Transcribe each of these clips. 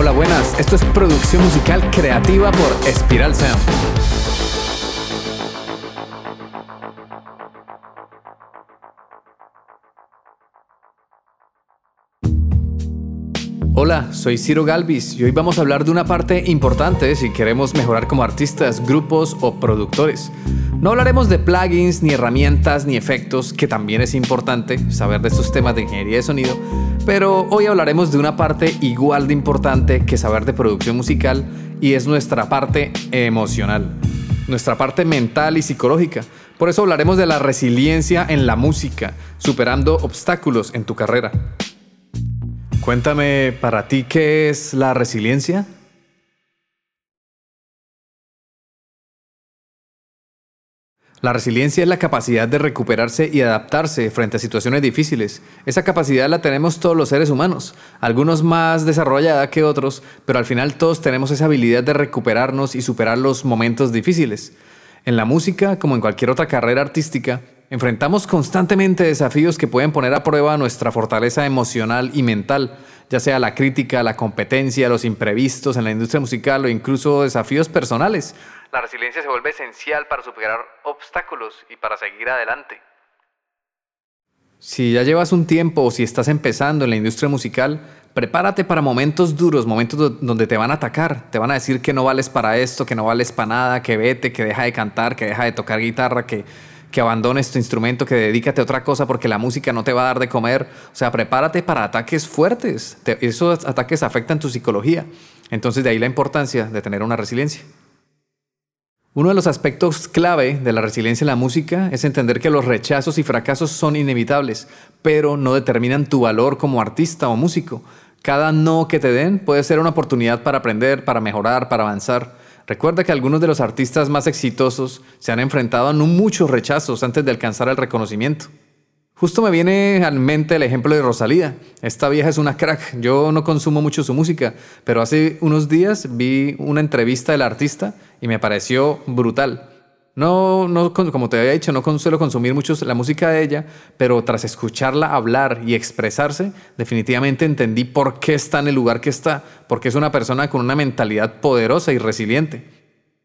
Hola, buenas. Esto es producción musical creativa por Espiral Sound. Hola, soy Ciro Galvis y hoy vamos a hablar de una parte importante si queremos mejorar como artistas, grupos o productores. No hablaremos de plugins, ni herramientas, ni efectos, que también es importante saber de estos temas de ingeniería de sonido, pero hoy hablaremos de una parte igual de importante que saber de producción musical y es nuestra parte emocional, nuestra parte mental y psicológica. Por eso hablaremos de la resiliencia en la música, superando obstáculos en tu carrera. Cuéntame, para ti, ¿qué es la resiliencia? La resiliencia es la capacidad de recuperarse y adaptarse frente a situaciones difíciles. Esa capacidad la tenemos todos los seres humanos, algunos más desarrollada que otros, pero al final todos tenemos esa habilidad de recuperarnos y superar los momentos difíciles. En la música, como en cualquier otra carrera artística, enfrentamos constantemente desafíos que pueden poner a prueba nuestra fortaleza emocional y mental, ya sea la crítica, la competencia, los imprevistos en la industria musical o incluso desafíos personales la resiliencia se vuelve esencial para superar obstáculos y para seguir adelante. Si ya llevas un tiempo o si estás empezando en la industria musical, prepárate para momentos duros, momentos donde te van a atacar, te van a decir que no vales para esto, que no vales para nada, que vete, que deja de cantar, que deja de tocar guitarra, que, que abandones tu instrumento, que dedícate a otra cosa porque la música no te va a dar de comer. O sea, prepárate para ataques fuertes. esos ataques afectan tu psicología. Entonces de ahí la importancia de tener una resiliencia. Uno de los aspectos clave de la resiliencia en la música es entender que los rechazos y fracasos son inevitables, pero no determinan tu valor como artista o músico. Cada no que te den puede ser una oportunidad para aprender, para mejorar, para avanzar. Recuerda que algunos de los artistas más exitosos se han enfrentado a muchos rechazos antes de alcanzar el reconocimiento. Justo me viene a mente el ejemplo de Rosalía. Esta vieja es una crack. Yo no consumo mucho su música, pero hace unos días vi una entrevista del artista y me pareció brutal. No, no, como te había dicho, no suelo consumir mucho la música de ella, pero tras escucharla hablar y expresarse, definitivamente entendí por qué está en el lugar que está, porque es una persona con una mentalidad poderosa y resiliente.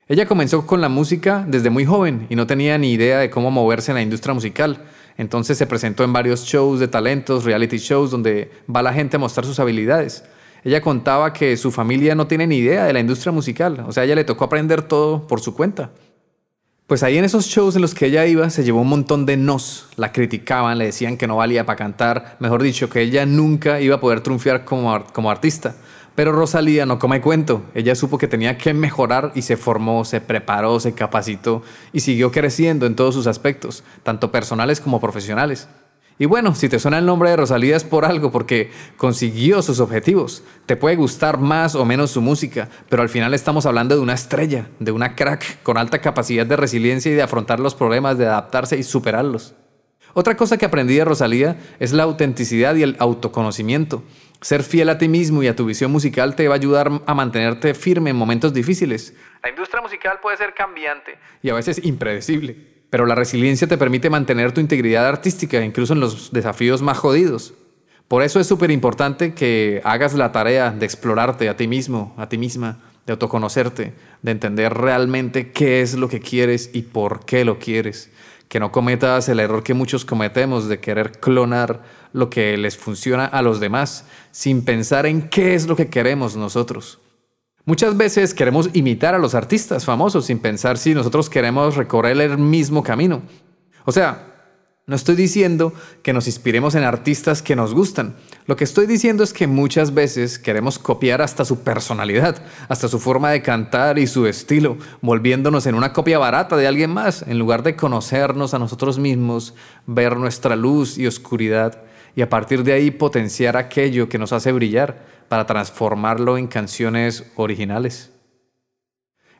Ella comenzó con la música desde muy joven y no tenía ni idea de cómo moverse en la industria musical. Entonces se presentó en varios shows de talentos, reality shows, donde va la gente a mostrar sus habilidades. Ella contaba que su familia no tiene ni idea de la industria musical, o sea, a ella le tocó aprender todo por su cuenta. Pues ahí en esos shows en los que ella iba se llevó un montón de nos, la criticaban, le decían que no valía para cantar, mejor dicho, que ella nunca iba a poder triunfar como, como artista. Pero Rosalía no come cuento. Ella supo que tenía que mejorar y se formó, se preparó, se capacitó y siguió creciendo en todos sus aspectos, tanto personales como profesionales. Y bueno, si te suena el nombre de Rosalía es por algo, porque consiguió sus objetivos. Te puede gustar más o menos su música, pero al final estamos hablando de una estrella, de una crack con alta capacidad de resiliencia y de afrontar los problemas, de adaptarse y superarlos. Otra cosa que aprendí de Rosalía es la autenticidad y el autoconocimiento. Ser fiel a ti mismo y a tu visión musical te va a ayudar a mantenerte firme en momentos difíciles. La industria musical puede ser cambiante y a veces impredecible, pero la resiliencia te permite mantener tu integridad artística incluso en los desafíos más jodidos. Por eso es súper importante que hagas la tarea de explorarte a ti mismo, a ti misma, de autoconocerte, de entender realmente qué es lo que quieres y por qué lo quieres que no cometas el error que muchos cometemos de querer clonar lo que les funciona a los demás sin pensar en qué es lo que queremos nosotros. Muchas veces queremos imitar a los artistas famosos sin pensar si nosotros queremos recorrer el mismo camino. O sea, no estoy diciendo que nos inspiremos en artistas que nos gustan. Lo que estoy diciendo es que muchas veces queremos copiar hasta su personalidad, hasta su forma de cantar y su estilo, volviéndonos en una copia barata de alguien más, en lugar de conocernos a nosotros mismos, ver nuestra luz y oscuridad y a partir de ahí potenciar aquello que nos hace brillar para transformarlo en canciones originales.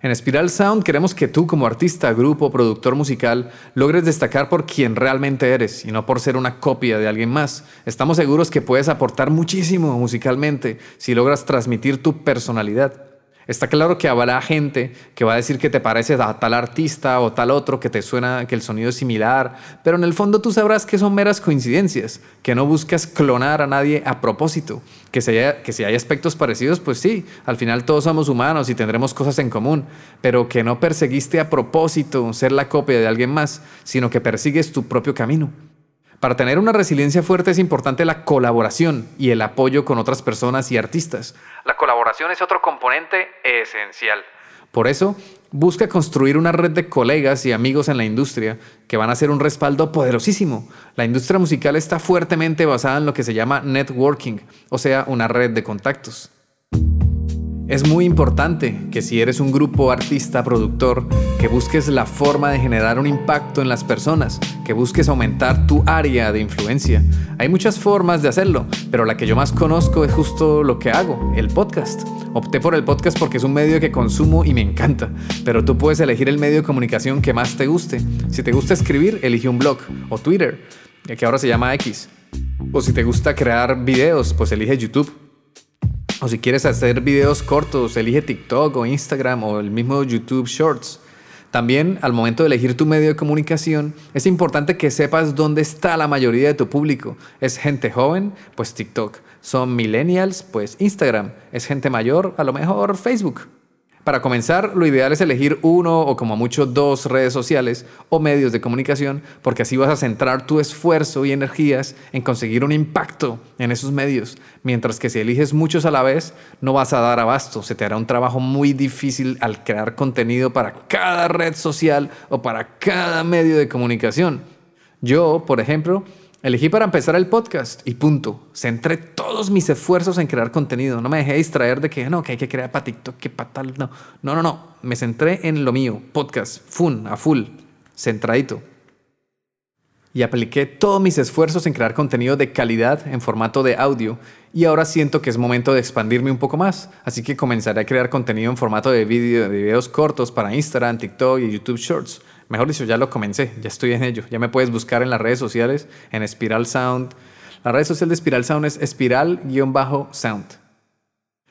En Spiral Sound queremos que tú como artista, grupo, productor musical logres destacar por quien realmente eres y no por ser una copia de alguien más. Estamos seguros que puedes aportar muchísimo musicalmente si logras transmitir tu personalidad. Está claro que habrá gente que va a decir que te pareces a tal artista o tal otro, que te suena que el sonido es similar, pero en el fondo tú sabrás que son meras coincidencias, que no buscas clonar a nadie a propósito, que si, que si hay aspectos parecidos, pues sí, al final todos somos humanos y tendremos cosas en común, pero que no perseguiste a propósito ser la copia de alguien más, sino que persigues tu propio camino. Para tener una resiliencia fuerte es importante la colaboración y el apoyo con otras personas y artistas. La colaboración es otro componente esencial. Por eso, busca construir una red de colegas y amigos en la industria que van a ser un respaldo poderosísimo. La industria musical está fuertemente basada en lo que se llama networking, o sea, una red de contactos. Es muy importante que si eres un grupo artista, productor, que busques la forma de generar un impacto en las personas, que busques aumentar tu área de influencia. Hay muchas formas de hacerlo, pero la que yo más conozco es justo lo que hago, el podcast. Opté por el podcast porque es un medio que consumo y me encanta, pero tú puedes elegir el medio de comunicación que más te guste. Si te gusta escribir, elige un blog o Twitter, que ahora se llama X. O si te gusta crear videos, pues elige YouTube. O si quieres hacer videos cortos, elige TikTok o Instagram o el mismo YouTube Shorts. También al momento de elegir tu medio de comunicación, es importante que sepas dónde está la mayoría de tu público. ¿Es gente joven? Pues TikTok. ¿Son millennials? Pues Instagram. ¿Es gente mayor? A lo mejor Facebook. Para comenzar, lo ideal es elegir uno o como mucho dos redes sociales o medios de comunicación, porque así vas a centrar tu esfuerzo y energías en conseguir un impacto en esos medios, mientras que si eliges muchos a la vez, no vas a dar abasto, se te hará un trabajo muy difícil al crear contenido para cada red social o para cada medio de comunicación. Yo, por ejemplo, Elegí para empezar el podcast y punto. Centré todos mis esfuerzos en crear contenido. No me dejé distraer de que no, que hay que crear para TikTok, que para tal. No, no, no, no. Me centré en lo mío. Podcast, fun, a full, centradito. Y apliqué todos mis esfuerzos en crear contenido de calidad en formato de audio. Y ahora siento que es momento de expandirme un poco más. Así que comenzaré a crear contenido en formato de, video, de videos cortos para Instagram, TikTok y YouTube Shorts Mejor dicho, ya lo comencé, ya estoy en ello. Ya me puedes buscar en las redes sociales, en Spiral Sound. La red social de Spiral Sound es espiral-sound.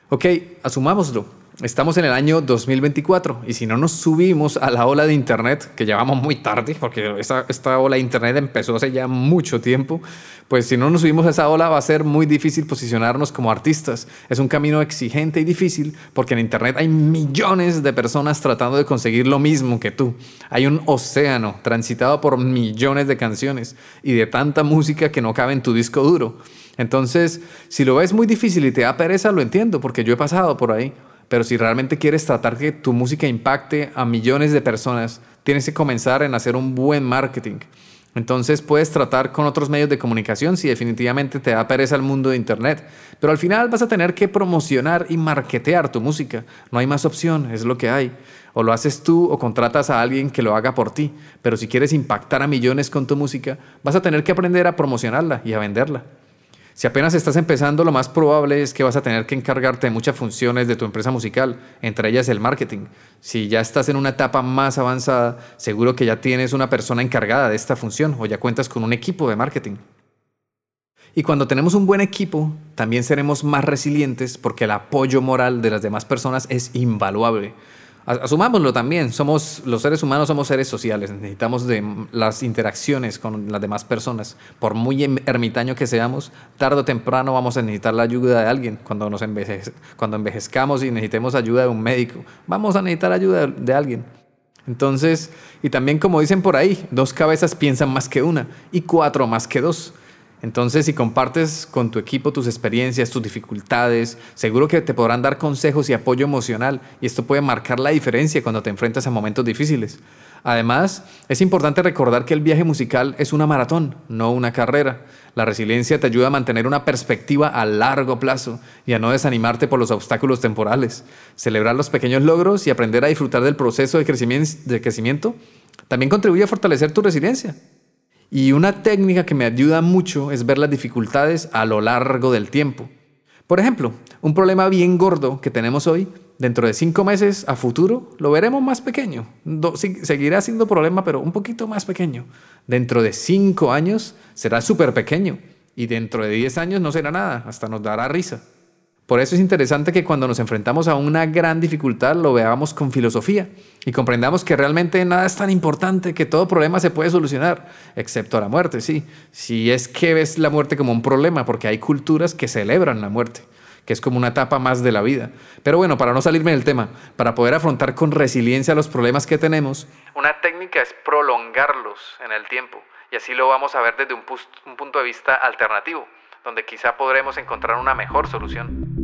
Ok, asumámoslo. Estamos en el año 2024 y si no nos subimos a la ola de Internet, que llevamos muy tarde, porque esta, esta ola de Internet empezó hace ya mucho tiempo, pues si no nos subimos a esa ola va a ser muy difícil posicionarnos como artistas. Es un camino exigente y difícil porque en Internet hay millones de personas tratando de conseguir lo mismo que tú. Hay un océano transitado por millones de canciones y de tanta música que no cabe en tu disco duro. Entonces, si lo ves muy difícil y te da pereza, lo entiendo porque yo he pasado por ahí. Pero si realmente quieres tratar que tu música impacte a millones de personas, tienes que comenzar en hacer un buen marketing. Entonces puedes tratar con otros medios de comunicación si definitivamente te da pereza el mundo de Internet. Pero al final vas a tener que promocionar y marketear tu música. No hay más opción, es lo que hay. O lo haces tú o contratas a alguien que lo haga por ti. Pero si quieres impactar a millones con tu música, vas a tener que aprender a promocionarla y a venderla. Si apenas estás empezando, lo más probable es que vas a tener que encargarte de muchas funciones de tu empresa musical, entre ellas el marketing. Si ya estás en una etapa más avanzada, seguro que ya tienes una persona encargada de esta función o ya cuentas con un equipo de marketing. Y cuando tenemos un buen equipo, también seremos más resilientes porque el apoyo moral de las demás personas es invaluable. Asumámoslo también, somos los seres humanos somos seres sociales, necesitamos de las interacciones con las demás personas. Por muy em, ermitaño que seamos, tarde o temprano vamos a necesitar la ayuda de alguien cuando nos cuando envejezcamos y necesitemos ayuda de un médico, vamos a necesitar ayuda de alguien. Entonces, y también como dicen por ahí, dos cabezas piensan más que una y cuatro más que dos. Entonces, si compartes con tu equipo tus experiencias, tus dificultades, seguro que te podrán dar consejos y apoyo emocional y esto puede marcar la diferencia cuando te enfrentas a momentos difíciles. Además, es importante recordar que el viaje musical es una maratón, no una carrera. La resiliencia te ayuda a mantener una perspectiva a largo plazo y a no desanimarte por los obstáculos temporales. Celebrar los pequeños logros y aprender a disfrutar del proceso de crecimiento, también contribuye a fortalecer tu resiliencia. Y una técnica que me ayuda mucho es ver las dificultades a lo largo del tiempo. Por ejemplo, un problema bien gordo que tenemos hoy, dentro de cinco meses a futuro, lo veremos más pequeño. seguirá siendo problema, pero un poquito más pequeño. Dentro de cinco años será súper pequeño. Y dentro de diez años no será nada, hasta nos dará risa. Por eso es interesante que cuando nos enfrentamos a una gran dificultad lo veamos con filosofía y comprendamos que realmente nada es tan importante, que todo problema se puede solucionar, excepto la muerte, sí. Si es que ves la muerte como un problema, porque hay culturas que celebran la muerte, que es como una etapa más de la vida. Pero bueno, para no salirme del tema, para poder afrontar con resiliencia los problemas que tenemos, una técnica es prolongarlos en el tiempo y así lo vamos a ver desde un, un punto de vista alternativo donde quizá podremos encontrar una mejor solución.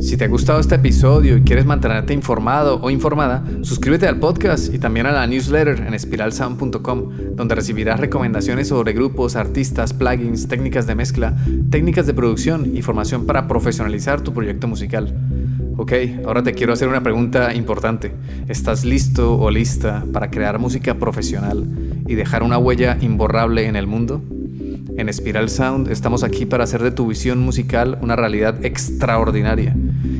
Si te ha gustado este episodio y quieres mantenerte informado o informada, suscríbete al podcast y también a la newsletter en espiralsound.com, donde recibirás recomendaciones sobre grupos, artistas, plugins, técnicas de mezcla, técnicas de producción y formación para profesionalizar tu proyecto musical. Ok, ahora te quiero hacer una pregunta importante. ¿Estás listo o lista para crear música profesional y dejar una huella imborrable en el mundo? En Spiral Sound estamos aquí para hacer de tu visión musical una realidad extraordinaria.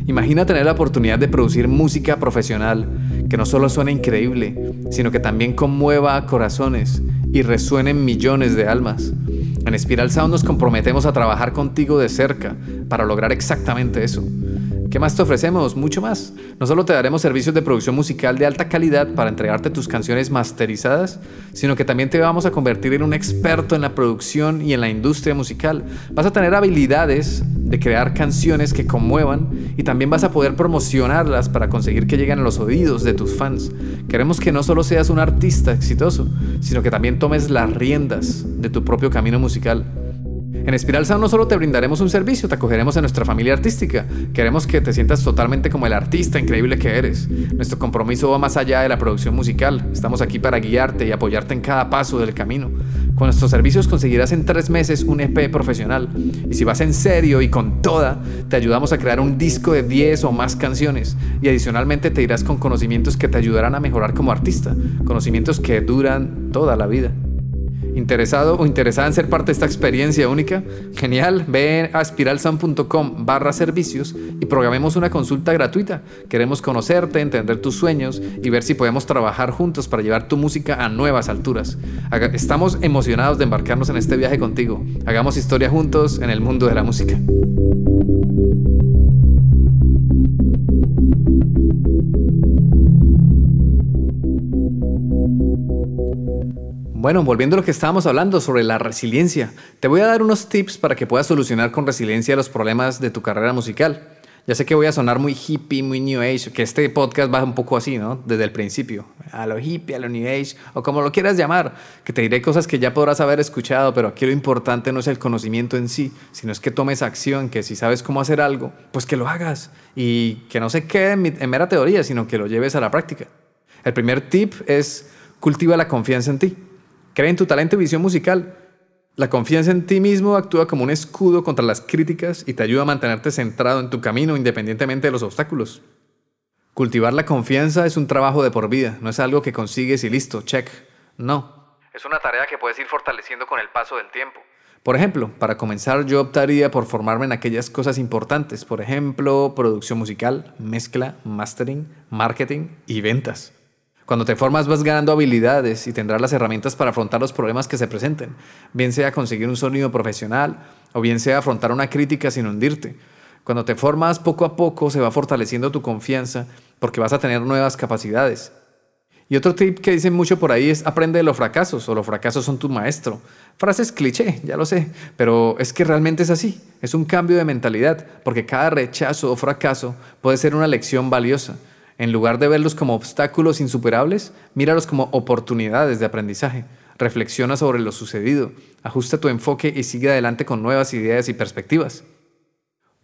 Imagina tener la oportunidad de producir música profesional que no solo suene increíble, sino que también conmueva corazones y resuene en millones de almas. En Spiral Sound nos comprometemos a trabajar contigo de cerca para lograr exactamente eso. ¿Qué más te ofrecemos? Mucho más. No solo te daremos servicios de producción musical de alta calidad para entregarte tus canciones masterizadas, sino que también te vamos a convertir en un experto en la producción y en la industria musical. Vas a tener habilidades de crear canciones que conmuevan y también vas a poder promocionarlas para conseguir que lleguen a los oídos de tus fans. Queremos que no solo seas un artista exitoso, sino que también tomes las riendas de tu propio camino musical. En Espiral Sound no solo te brindaremos un servicio, te acogeremos a nuestra familia artística. Queremos que te sientas totalmente como el artista increíble que eres. Nuestro compromiso va más allá de la producción musical. Estamos aquí para guiarte y apoyarte en cada paso del camino. Con nuestros servicios conseguirás en tres meses un EP profesional. Y si vas en serio y con toda, te ayudamos a crear un disco de 10 o más canciones. Y adicionalmente te irás con conocimientos que te ayudarán a mejorar como artista. Conocimientos que duran toda la vida. ¿Interesado o interesada en ser parte de esta experiencia única? Genial, ve a spiralsound.com barra servicios y programemos una consulta gratuita. Queremos conocerte, entender tus sueños y ver si podemos trabajar juntos para llevar tu música a nuevas alturas. Estamos emocionados de embarcarnos en este viaje contigo. Hagamos historia juntos en el mundo de la música. Bueno, volviendo a lo que estábamos hablando sobre la resiliencia, te voy a dar unos tips para que puedas solucionar con resiliencia los problemas de tu carrera musical. Ya sé que voy a sonar muy hippie, muy new age, que este podcast va un poco así, ¿no? Desde el principio, a lo hippie, a lo new age, o como lo quieras llamar, que te diré cosas que ya podrás haber escuchado, pero aquí lo importante no es el conocimiento en sí, sino es que tomes acción, que si sabes cómo hacer algo, pues que lo hagas y que no se quede en mera teoría, sino que lo lleves a la práctica. El primer tip es cultiva la confianza en ti. Cree en tu talento y visión musical. La confianza en ti mismo actúa como un escudo contra las críticas y te ayuda a mantenerte centrado en tu camino independientemente de los obstáculos. Cultivar la confianza es un trabajo de por vida, no es algo que consigues y listo, check. No. Es una tarea que puedes ir fortaleciendo con el paso del tiempo. Por ejemplo, para comenzar yo optaría por formarme en aquellas cosas importantes, por ejemplo, producción musical, mezcla, mastering, marketing y ventas. Cuando te formas vas ganando habilidades y tendrás las herramientas para afrontar los problemas que se presenten, bien sea conseguir un sonido profesional o bien sea afrontar una crítica sin hundirte. Cuando te formas poco a poco se va fortaleciendo tu confianza porque vas a tener nuevas capacidades. Y otro tip que dicen mucho por ahí es aprende de los fracasos o los fracasos son tu maestro. Frases cliché, ya lo sé, pero es que realmente es así. Es un cambio de mentalidad porque cada rechazo o fracaso puede ser una lección valiosa. En lugar de verlos como obstáculos insuperables, míralos como oportunidades de aprendizaje. Reflexiona sobre lo sucedido, ajusta tu enfoque y sigue adelante con nuevas ideas y perspectivas.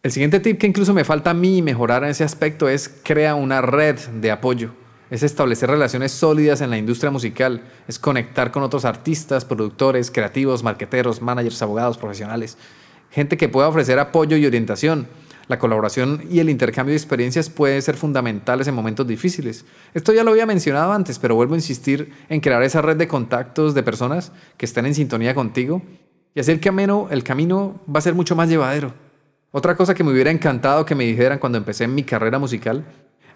El siguiente tip que incluso me falta a mí mejorar en ese aspecto es crea una red de apoyo. Es establecer relaciones sólidas en la industria musical, es conectar con otros artistas, productores, creativos, marqueteros, managers, abogados, profesionales, gente que pueda ofrecer apoyo y orientación la colaboración y el intercambio de experiencias pueden ser fundamentales en momentos difíciles. Esto ya lo había mencionado antes, pero vuelvo a insistir en crear esa red de contactos de personas que estén en sintonía contigo y así el camino, el camino va a ser mucho más llevadero. Otra cosa que me hubiera encantado que me dijeran cuando empecé mi carrera musical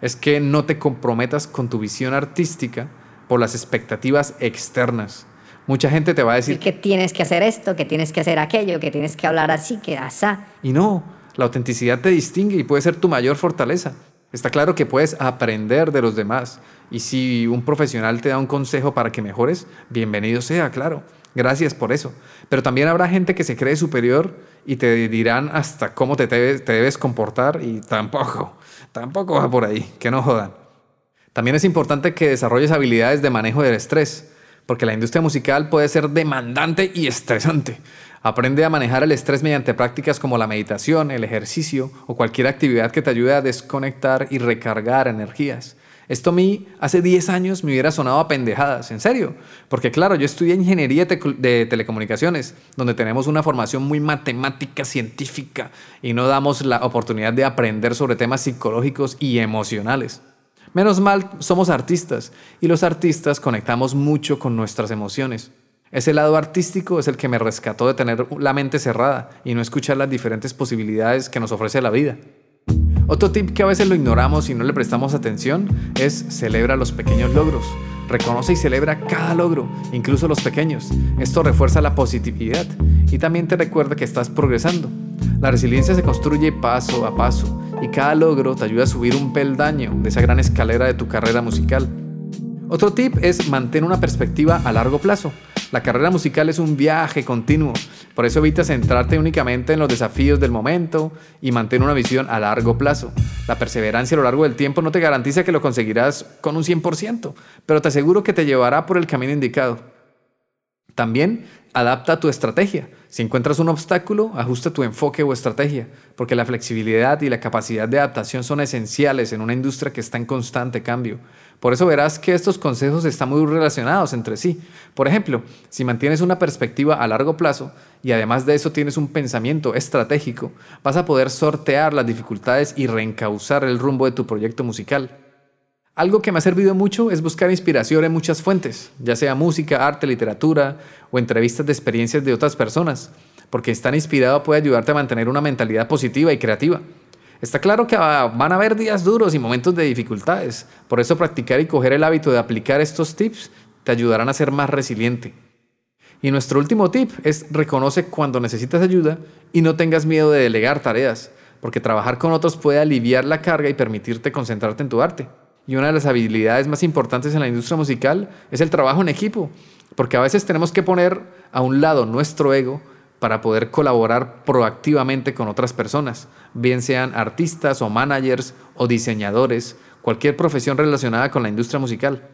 es que no te comprometas con tu visión artística por las expectativas externas. Mucha gente te va a decir que tienes que hacer esto, que tienes que hacer aquello, que tienes que hablar así, que asá. Y no, la autenticidad te distingue y puede ser tu mayor fortaleza. Está claro que puedes aprender de los demás y si un profesional te da un consejo para que mejores, bienvenido sea, claro. Gracias por eso. Pero también habrá gente que se cree superior y te dirán hasta cómo te debes, comportar y tampoco, tampoco va por ahí, que no jodan. También es importante que desarrolles habilidades de manejo del estrés, porque la industria musical puede ser demandante y estresante. Aprende a manejar el estrés mediante prácticas como la meditación, el ejercicio o cualquier actividad que te ayude a desconectar y recargar energías. Esto a mí hace 10 años me hubiera sonado a pendejadas, en serio. Porque claro, yo estudié ingeniería de telecomunicaciones, donde tenemos una formación muy matemática, científica, y no damos la oportunidad de aprender sobre temas psicológicos y emocionales. Menos mal, somos artistas, y los artistas conectamos mucho con nuestras emociones. Ese lado artístico es el que me rescató de tener la mente cerrada y no escuchar las diferentes posibilidades que nos ofrece la vida. Otro tip que a veces lo ignoramos y no le prestamos atención es celebra los pequeños logros. Reconoce y celebra cada logro, incluso los pequeños. Esto refuerza la positividad y también te recuerda que estás progresando. La resiliencia se construye paso a paso y cada logro te ayuda a subir un peldaño de esa gran escalera de tu carrera musical. Otro tip es mantener una perspectiva a largo plazo. La carrera musical es un viaje continuo, por eso evita centrarte únicamente en los desafíos del momento y mantén una visión a largo plazo. La perseverancia a lo largo del tiempo no te garantiza que lo conseguirás con un 100%, pero te aseguro que te llevará por el camino indicado. También adapta tu estrategia. Si encuentras un obstáculo, ajusta tu enfoque o estrategia, porque la flexibilidad y la capacidad de adaptación son esenciales en una industria que está en constante cambio. Por eso verás que estos consejos están muy relacionados entre sí. Por ejemplo, si mantienes una perspectiva a largo plazo y además de eso tienes un pensamiento estratégico, vas a poder sortear las dificultades y reencauzar el rumbo de tu proyecto musical. Algo que me ha servido mucho es buscar inspiración en muchas fuentes, ya sea música, arte, literatura o entrevistas de experiencias de otras personas, porque estar inspirado puede ayudarte a mantener una mentalidad positiva y creativa. Está claro que van a haber días duros y momentos de dificultades, por eso practicar y coger el hábito de aplicar estos tips te ayudarán a ser más resiliente. Y nuestro último tip es reconoce cuando necesitas ayuda y no tengas miedo de delegar tareas, porque trabajar con otros puede aliviar la carga y permitirte concentrarte en tu arte. Y una de las habilidades más importantes en la industria musical es el trabajo en equipo, porque a veces tenemos que poner a un lado nuestro ego para poder colaborar proactivamente con otras personas, bien sean artistas o managers o diseñadores, cualquier profesión relacionada con la industria musical.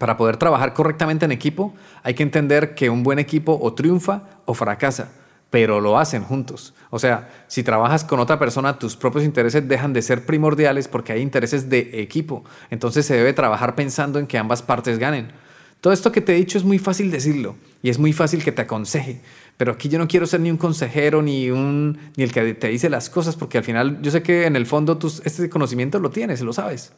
Para poder trabajar correctamente en equipo, hay que entender que un buen equipo o triunfa o fracasa, pero lo hacen juntos. O sea, si trabajas con otra persona, tus propios intereses dejan de ser primordiales porque hay intereses de equipo. Entonces se debe trabajar pensando en que ambas partes ganen. Todo esto que te he dicho es muy fácil decirlo y es muy fácil que te aconseje, pero aquí yo no quiero ser ni un consejero ni, un, ni el que te dice las cosas, porque al final yo sé que en el fondo tú este conocimiento lo tienes, lo sabes.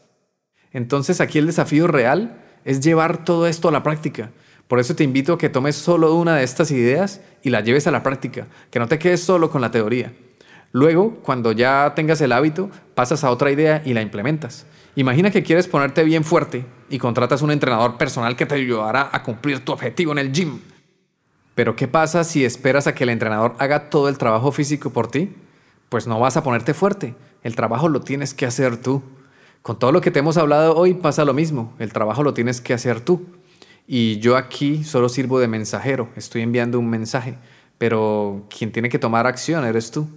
Entonces aquí el desafío real es llevar todo esto a la práctica. Por eso te invito a que tomes solo una de estas ideas y la lleves a la práctica, que no te quedes solo con la teoría. Luego, cuando ya tengas el hábito, pasas a otra idea y la implementas. Imagina que quieres ponerte bien fuerte y contratas un entrenador personal que te ayudará a cumplir tu objetivo en el gym. Pero ¿qué pasa si esperas a que el entrenador haga todo el trabajo físico por ti? Pues no vas a ponerte fuerte. El trabajo lo tienes que hacer tú. Con todo lo que te hemos hablado hoy pasa lo mismo. El trabajo lo tienes que hacer tú. Y yo aquí solo sirvo de mensajero. Estoy enviando un mensaje. Pero quien tiene que tomar acción eres tú.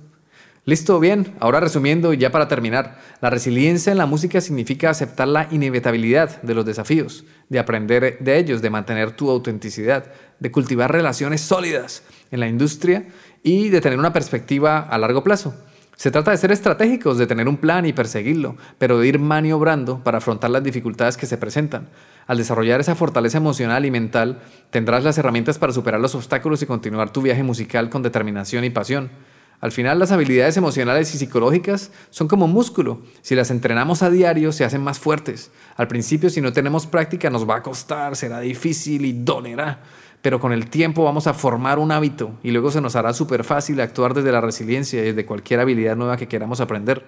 Listo, bien. Ahora resumiendo y ya para terminar, la resiliencia en la música significa aceptar la inevitabilidad de los desafíos, de aprender de ellos, de mantener tu autenticidad, de cultivar relaciones sólidas en la industria y de tener una perspectiva a largo plazo. Se trata de ser estratégicos, de tener un plan y perseguirlo, pero de ir maniobrando para afrontar las dificultades que se presentan. Al desarrollar esa fortaleza emocional y mental, tendrás las herramientas para superar los obstáculos y continuar tu viaje musical con determinación y pasión. Al final las habilidades emocionales y psicológicas son como músculo. Si las entrenamos a diario se hacen más fuertes. Al principio si no tenemos práctica nos va a costar, será difícil y dolerá. Pero con el tiempo vamos a formar un hábito y luego se nos hará súper fácil actuar desde la resiliencia y desde cualquier habilidad nueva que queramos aprender.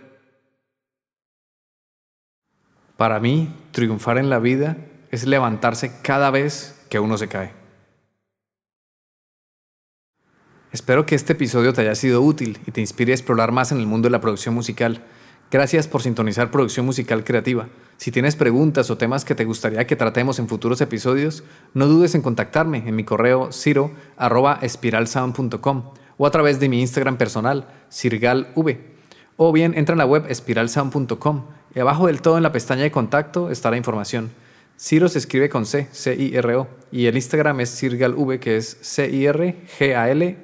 Para mí, triunfar en la vida es levantarse cada vez que uno se cae. Espero que este episodio te haya sido útil y te inspire a explorar más en el mundo de la producción musical. Gracias por sintonizar Producción Musical Creativa. Si tienes preguntas o temas que te gustaría que tratemos en futuros episodios, no dudes en contactarme en mi correo ciro.espiralsound.com o a través de mi Instagram personal, sirgalv. O bien entra en la web espiralsound.com y abajo del todo en la pestaña de contacto está la información. Ciro se escribe con C, C-I-R-O, y el Instagram es CirgalV, que es C-I-R-G-A-L-V.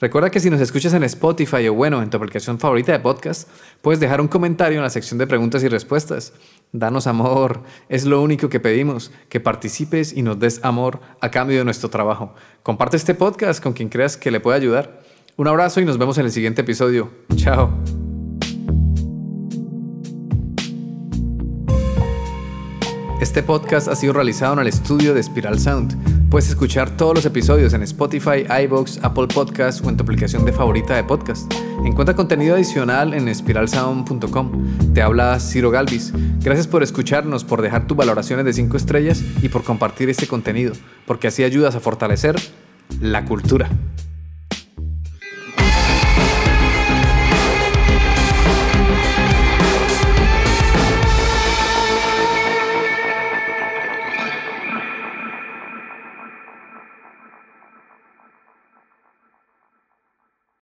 Recuerda que si nos escuchas en Spotify o bueno, en tu aplicación favorita de podcast, puedes dejar un comentario en la sección de preguntas y respuestas. Danos amor, es lo único que pedimos, que participes y nos des amor a cambio de nuestro trabajo. Comparte este podcast con quien creas que le pueda ayudar. Un abrazo y nos vemos en el siguiente episodio. Chao. Este podcast ha sido realizado en el estudio de Spiral Sound. Puedes escuchar todos los episodios en Spotify, iBox, Apple Podcasts o en tu aplicación de favorita de podcast. Encuentra contenido adicional en spiralsound.com. Te habla Ciro Galvis. Gracias por escucharnos, por dejar tus valoraciones de 5 estrellas y por compartir este contenido, porque así ayudas a fortalecer la cultura.